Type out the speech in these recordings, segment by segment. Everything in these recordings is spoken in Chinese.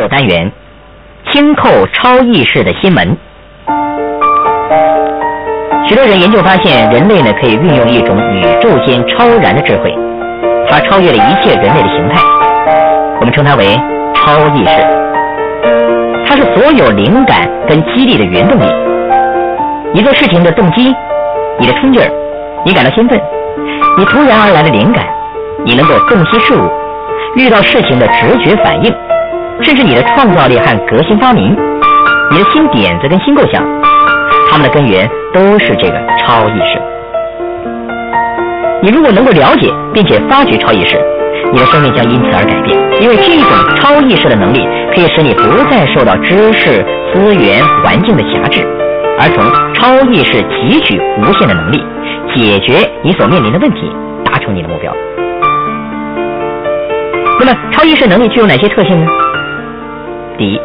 九单元：轻扣超意识的心门。许多人研究发现，人类呢可以运用一种宇宙间超然的智慧，它超越了一切人类的形态，我们称它为超意识。它是所有灵感跟激励的原动力。你做事情的动机，你的冲劲儿，你感到兴奋，你突然而来的灵感，你能够洞悉事物，遇到事情的直觉反应，甚至你的创造力和革新发明，你的新点子跟新构想，它们的根源都是这个超意识。你如果能够了解并且发掘超意识，你的生命将因此而改变，因为这种超意识的能力可以使你不再受到知识、资源、环境的辖制，而从超意识汲取无限的能力，解决你所面临的问题，达成你的目标。那么，超意识能力具有哪些特性呢？第一，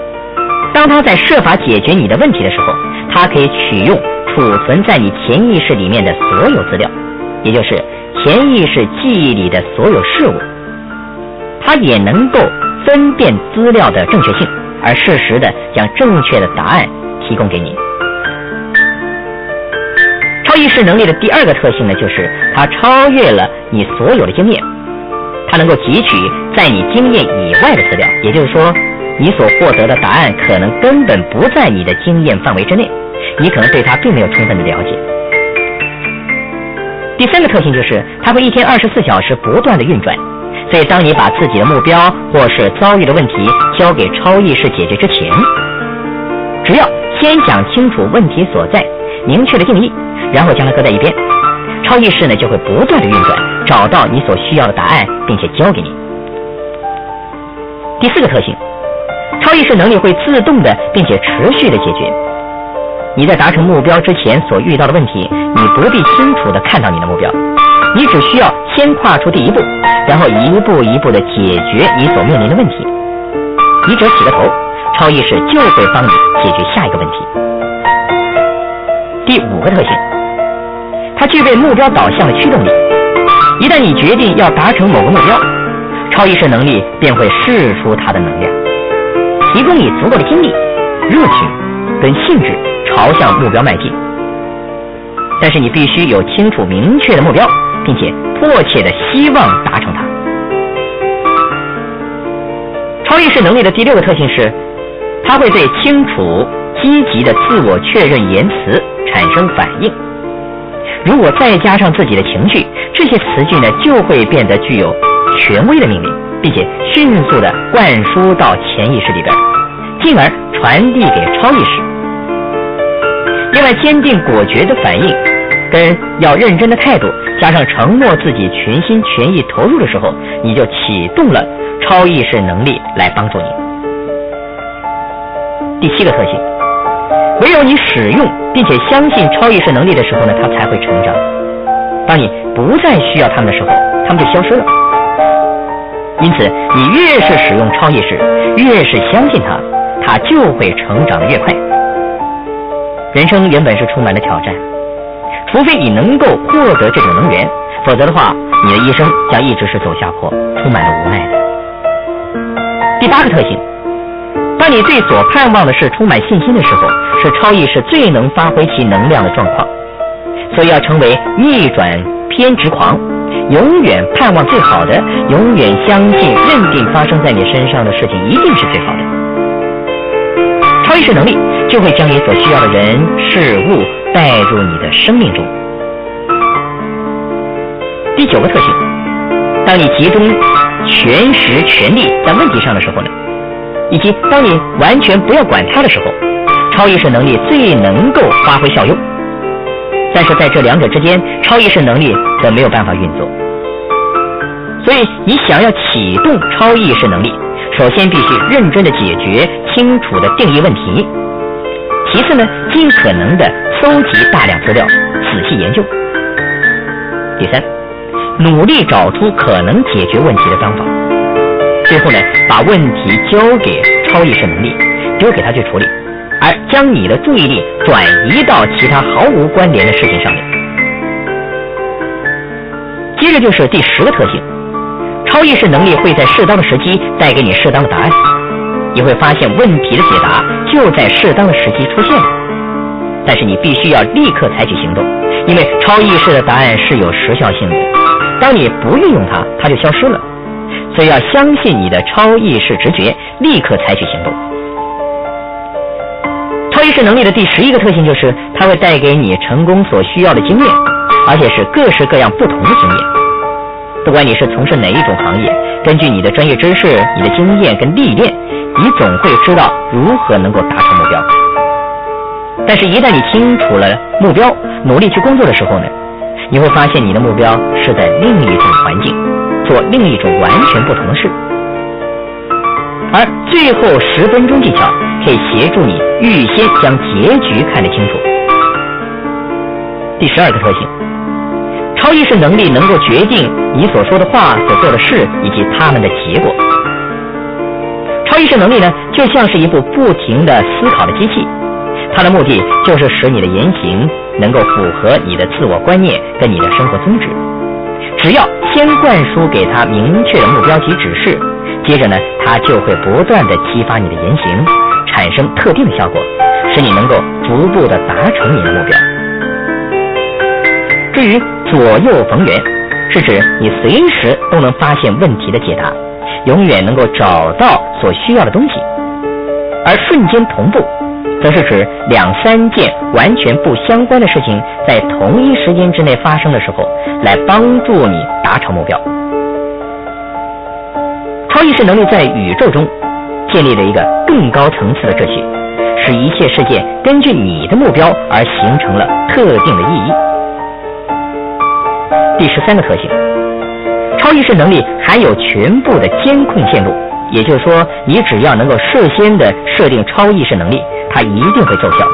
当他在设法解决你的问题的时候，他可以取用储存在你潜意识里面的所有资料，也就是潜意识记忆里的所有事物。他也能够分辨资料的正确性，而适时的将正确的答案提供给你。超意识能力的第二个特性呢，就是它超越了你所有的经验，它能够汲取在你经验以外的资料，也就是说，你所获得的答案可能根本不在你的经验范围之内，你可能对它并没有充分的了解。第三个特性就是它会一天二十四小时不断的运转。所以，当你把自己的目标或是遭遇的问题交给超意识解决之前，只要先想清楚问题所在，明确的定义，然后将它搁在一边，超意识呢就会不断的运转，找到你所需要的答案，并且交给你。第四个特性，超意识能力会自动的并且持续的解决你在达成目标之前所遇到的问题，你不必清楚的看到你的目标。你只需要先跨出第一步，然后一步一步的解决你所面临的问题。你只要起个头，超意识就会帮你解决下一个问题。第五个特性，它具备目标导向的驱动力。一旦你决定要达成某个目标，超意识能力便会释出它的能量，提供你足够的精力、热情跟兴致，朝向目标迈进。但是你必须有清楚明确的目标。并且迫切的希望达成它。超意识能力的第六个特性是，它会对清楚、积极的自我确认言辞产生反应。如果再加上自己的情绪，这些词句呢就会变得具有权威的命令，并且迅速的灌输到潜意识里边，进而传递给超意识。另外，坚定果决的反应。跟要认真的态度，加上承诺自己全心全意投入的时候，你就启动了超意识能力来帮助你。第七个特性，唯有你使用并且相信超意识能力的时候呢，它才会成长。当你不再需要他们的时候，他们就消失了。因此，你越是使用超意识，越是相信它，它就会成长的越快。人生原本是充满了挑战。除非你能够获得这种能源，否则的话，你的一生将一直是走下坡，充满了无奈的。第八个特性，当你对所盼望的事充满信心的时候，是超意识最能发挥其能量的状况。所以要成为逆转偏执狂，永远盼望最好的，永远相信认定发生在你身上的事情一定是最好的。超意识能力就会将你所需要的人事物。带入你的生命中。第九个特性，当你集中全时全力在问题上的时候呢，以及当你完全不要管它的时候，超意识能力最能够发挥效用。但是在这两者之间，超意识能力则没有办法运作。所以，你想要启动超意识能力，首先必须认真的解决、清楚的定义问题。其次呢，尽可能的搜集大量资料，仔细研究。第三，努力找出可能解决问题的方法。最后呢，把问题交给超意识能力，丢给他去处理，而将你的注意力转移到其他毫无关联的事情上面。接着就是第十个特性，超意识能力会在适当的时机带给你适当的答案。你会发现问题的解答就在适当的时机出现了。但是你必须要立刻采取行动，因为超意识的答案是有时效性的。当你不运用它，它就消失了。所以要相信你的超意识直觉，立刻采取行动。知识能力的第十一个特性就是，它会带给你成功所需要的经验，而且是各式各样不同的经验。不管你是从事哪一种行业，根据你的专业知识、你的经验跟历练，你总会知道如何能够达成目标。但是，一旦你清楚了目标，努力去工作的时候呢，你会发现你的目标是在另一种环境，做另一种完全不同的事。而最后十分钟技巧可以协助你预先将结局看得清楚。第十二个特性，超意识能力能够决定你所说的话、所做的事以及他们的结果。超意识能力呢，就像是一部不停的思考的机器。它的目的就是使你的言行能够符合你的自我观念跟你的生活宗旨。只要先灌输给他明确的目标及指示，接着呢，他就会不断的激发你的言行，产生特定的效果，使你能够逐步的达成你的目标。至于左右逢源，是指你随时都能发现问题的解答，永远能够找到所需要的东西，而瞬间同步。则是指两三件完全不相关的事情在同一时间之内发生的时候，来帮助你达成目标。超意识能力在宇宙中建立了一个更高层次的秩序，使一切事件根据你的目标而形成了特定的意义。第十三个特性，超意识能力含有全部的监控线路，也就是说，你只要能够事先的设定超意识能力。它一定会奏效。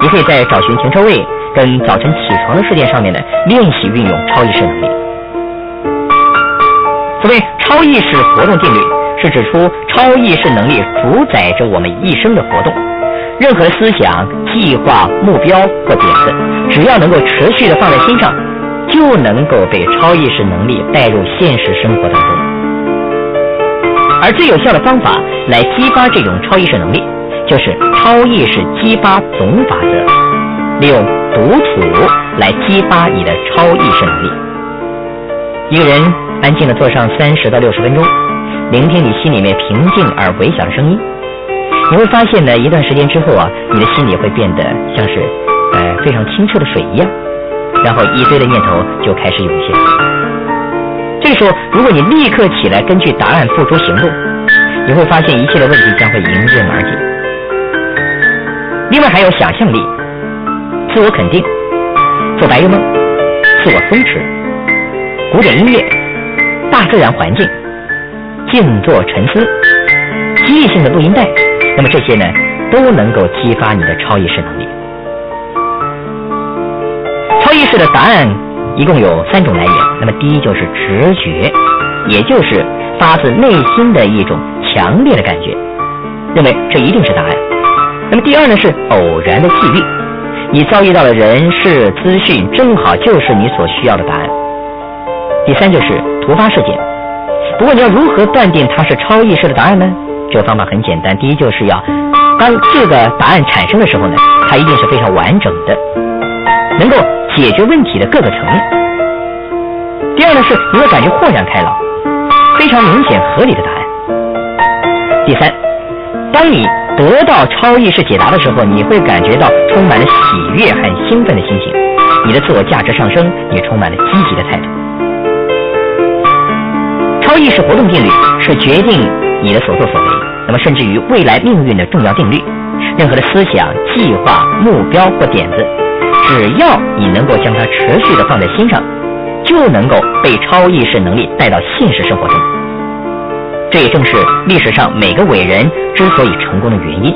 你可以在找寻停车位跟早晨起床的事件上面呢，练习运用超意识能力。所谓超意识活动定律，是指出超意识能力主宰着我们一生的活动。任何思想、计划、目标或点子，只要能够持续的放在心上，就能够被超意识能力带入现实生活当中。而最有效的方法来激发这种超意识能力。就是超意识激发总法则，利用独处来激发你的超意识能力。一个人安静的坐上三十到六十分钟，聆听你心里面平静而微小的声音，你会发现呢，一段时间之后啊，你的心里会变得像是呃非常清澈的水一样，然后一堆的念头就开始涌现。这时候，如果你立刻起来，根据答案付诸行动，你会发现一切的问题将会迎刃而解。另外还有想象力、自我肯定、做白日梦、自我松弛、古典音乐、大自然环境、静坐沉思、记忆性的录音带，那么这些呢都能够激发你的超意识能力。超意识的答案一共有三种来源，那么第一就是直觉，也就是发自内心的一种强烈的感觉，认为这一定是答案。那么第二呢是偶然的际遇，你遭遇到的人事资讯正好就是你所需要的答案。第三就是突发事件，不过你要如何断定它是超意识的答案呢？这个方法很简单，第一就是要当这个答案产生的时候呢，它一定是非常完整的，能够解决问题的各个层面。第二呢是你会感觉豁然开朗，非常明显合理的答案。第三，当你。得到超意识解答的时候，你会感觉到充满了喜悦和兴奋的心情，你的自我价值上升，也充满了积极的态度。超意识活动定律是决定你的所作所为，那么甚至于未来命运的重要定律。任何的思想、计划、目标或点子，只要你能够将它持续的放在心上，就能够被超意识能力带到现实生活中。这也正是历史上每个伟人之所以成功的原因。